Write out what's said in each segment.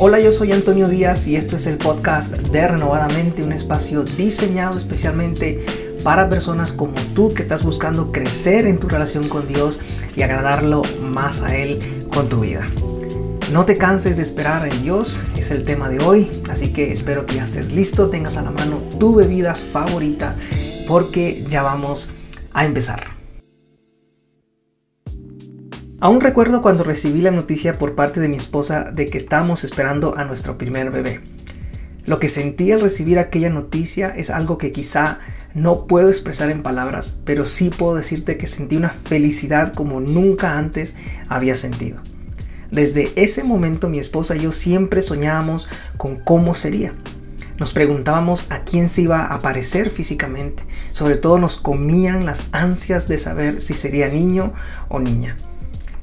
Hola, yo soy Antonio Díaz y esto es el podcast de Renovadamente, un espacio diseñado especialmente para personas como tú que estás buscando crecer en tu relación con Dios y agradarlo más a Él con tu vida. No te canses de esperar en Dios, es el tema de hoy, así que espero que ya estés listo, tengas a la mano tu bebida favorita, porque ya vamos a empezar. Aún recuerdo cuando recibí la noticia por parte de mi esposa de que estábamos esperando a nuestro primer bebé. Lo que sentí al recibir aquella noticia es algo que quizá no puedo expresar en palabras, pero sí puedo decirte que sentí una felicidad como nunca antes había sentido. Desde ese momento mi esposa y yo siempre soñábamos con cómo sería. Nos preguntábamos a quién se iba a parecer físicamente. Sobre todo nos comían las ansias de saber si sería niño o niña.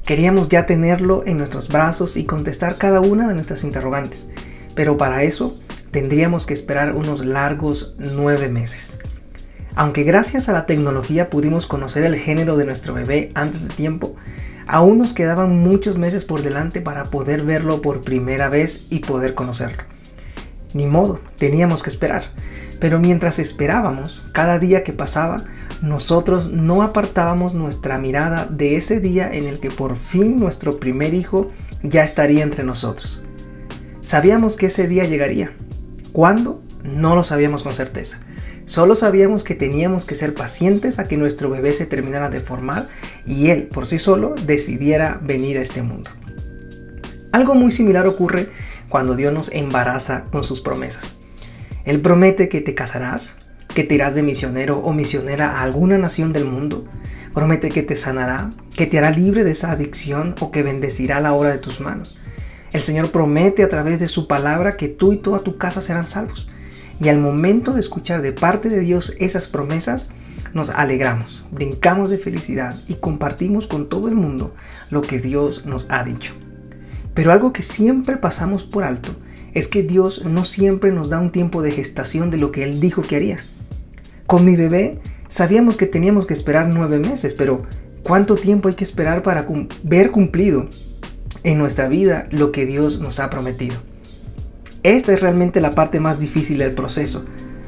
Queríamos ya tenerlo en nuestros brazos y contestar cada una de nuestras interrogantes, pero para eso tendríamos que esperar unos largos nueve meses. Aunque gracias a la tecnología pudimos conocer el género de nuestro bebé antes de tiempo, aún nos quedaban muchos meses por delante para poder verlo por primera vez y poder conocerlo. Ni modo, teníamos que esperar. Pero mientras esperábamos, cada día que pasaba, nosotros no apartábamos nuestra mirada de ese día en el que por fin nuestro primer hijo ya estaría entre nosotros. Sabíamos que ese día llegaría. ¿Cuándo? No lo sabíamos con certeza. Solo sabíamos que teníamos que ser pacientes a que nuestro bebé se terminara de formar y él por sí solo decidiera venir a este mundo. Algo muy similar ocurre cuando Dios nos embaraza con sus promesas. Él promete que te casarás, que te irás de misionero o misionera a alguna nación del mundo. Promete que te sanará, que te hará libre de esa adicción o que bendecirá la obra de tus manos. El Señor promete a través de su palabra que tú y toda tu casa serán salvos. Y al momento de escuchar de parte de Dios esas promesas, nos alegramos, brincamos de felicidad y compartimos con todo el mundo lo que Dios nos ha dicho. Pero algo que siempre pasamos por alto es que Dios no siempre nos da un tiempo de gestación de lo que Él dijo que haría. Con mi bebé sabíamos que teníamos que esperar nueve meses, pero ¿cuánto tiempo hay que esperar para ver cumplido en nuestra vida lo que Dios nos ha prometido? Esta es realmente la parte más difícil del proceso,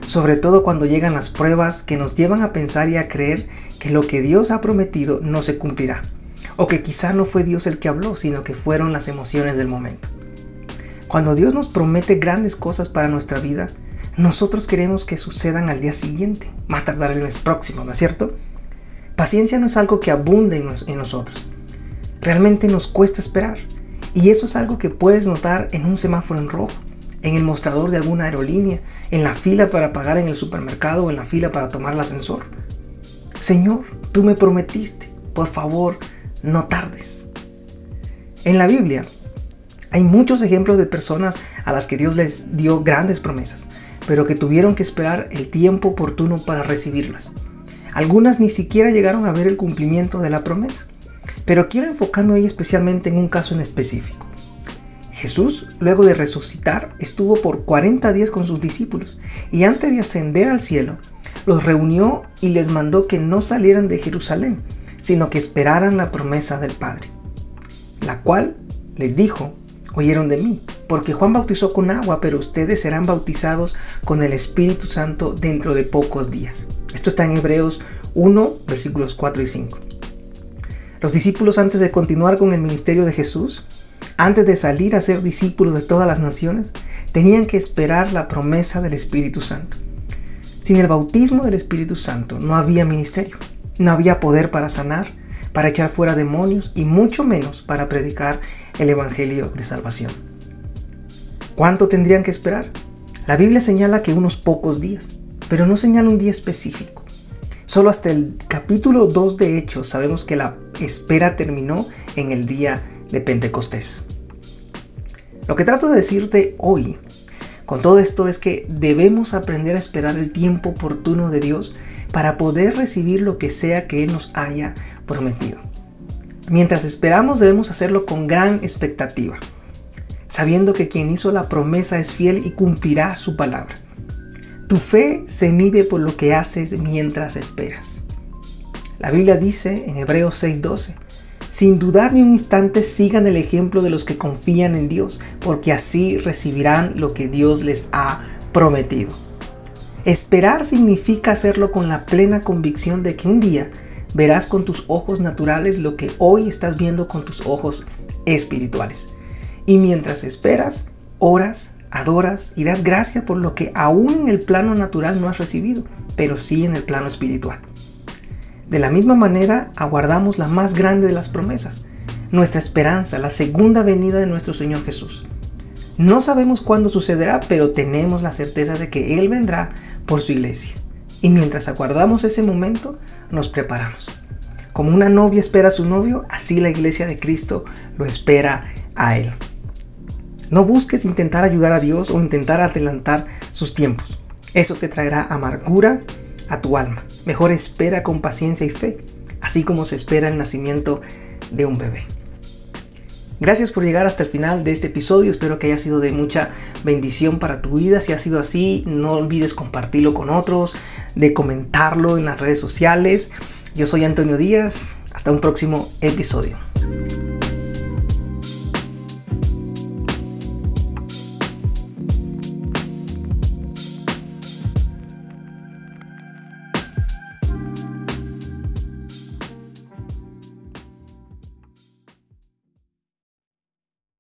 sobre todo cuando llegan las pruebas que nos llevan a pensar y a creer que lo que Dios ha prometido no se cumplirá, o que quizá no fue Dios el que habló, sino que fueron las emociones del momento. Cuando Dios nos promete grandes cosas para nuestra vida, nosotros queremos que sucedan al día siguiente, más tardar el mes próximo, ¿no es cierto? Paciencia no es algo que abunde en, nosotros. Realmente nos cuesta esperar. Y eso es algo que puedes notar en un semáforo en rojo, en el mostrador de alguna aerolínea, en la fila para pagar en el supermercado o en la fila para tomar el ascensor. Señor, tú me prometiste, por favor, no tardes. En la Biblia hay muchos ejemplos de personas a las que Dios les dio grandes promesas pero que tuvieron que esperar el tiempo oportuno para recibirlas. Algunas ni siquiera llegaron a ver el cumplimiento de la promesa, pero quiero enfocarme hoy especialmente en un caso en específico. Jesús, luego de resucitar, estuvo por 40 días con sus discípulos y antes de ascender al cielo, los reunió y les mandó que no salieran de Jerusalén, sino que esperaran la promesa del Padre, la cual les dijo, oyeron de mí, porque Juan bautizó con agua, pero ustedes serán bautizados con el Espíritu Santo dentro de pocos días. Esto está en Hebreos 1, versículos 4 y 5. Los discípulos antes de continuar con el ministerio de Jesús, antes de salir a ser discípulos de todas las naciones, tenían que esperar la promesa del Espíritu Santo. Sin el bautismo del Espíritu Santo no había ministerio, no había poder para sanar, para echar fuera demonios y mucho menos para predicar el Evangelio de salvación. ¿Cuánto tendrían que esperar? La Biblia señala que unos pocos días, pero no señala un día específico. Solo hasta el capítulo 2 de Hechos sabemos que la espera terminó en el día de Pentecostés. Lo que trato de decirte hoy con todo esto es que debemos aprender a esperar el tiempo oportuno de Dios para poder recibir lo que sea que Él nos haya prometido. Mientras esperamos debemos hacerlo con gran expectativa, sabiendo que quien hizo la promesa es fiel y cumplirá su palabra. Tu fe se mide por lo que haces mientras esperas. La Biblia dice en Hebreos 6:12, sin dudar ni un instante sigan el ejemplo de los que confían en Dios, porque así recibirán lo que Dios les ha prometido. Esperar significa hacerlo con la plena convicción de que un día verás con tus ojos naturales lo que hoy estás viendo con tus ojos espirituales. Y mientras esperas, oras, adoras y das gracias por lo que aún en el plano natural no has recibido, pero sí en el plano espiritual. De la misma manera, aguardamos la más grande de las promesas, nuestra esperanza, la segunda venida de nuestro Señor Jesús. No sabemos cuándo sucederá, pero tenemos la certeza de que Él vendrá por su iglesia. Y mientras aguardamos ese momento, nos preparamos. Como una novia espera a su novio, así la iglesia de Cristo lo espera a Él. No busques intentar ayudar a Dios o intentar adelantar sus tiempos. Eso te traerá amargura a tu alma. Mejor espera con paciencia y fe, así como se espera el nacimiento de un bebé. Gracias por llegar hasta el final de este episodio. Espero que haya sido de mucha bendición para tu vida. Si ha sido así, no olvides compartirlo con otros, de comentarlo en las redes sociales. Yo soy Antonio Díaz. Hasta un próximo episodio.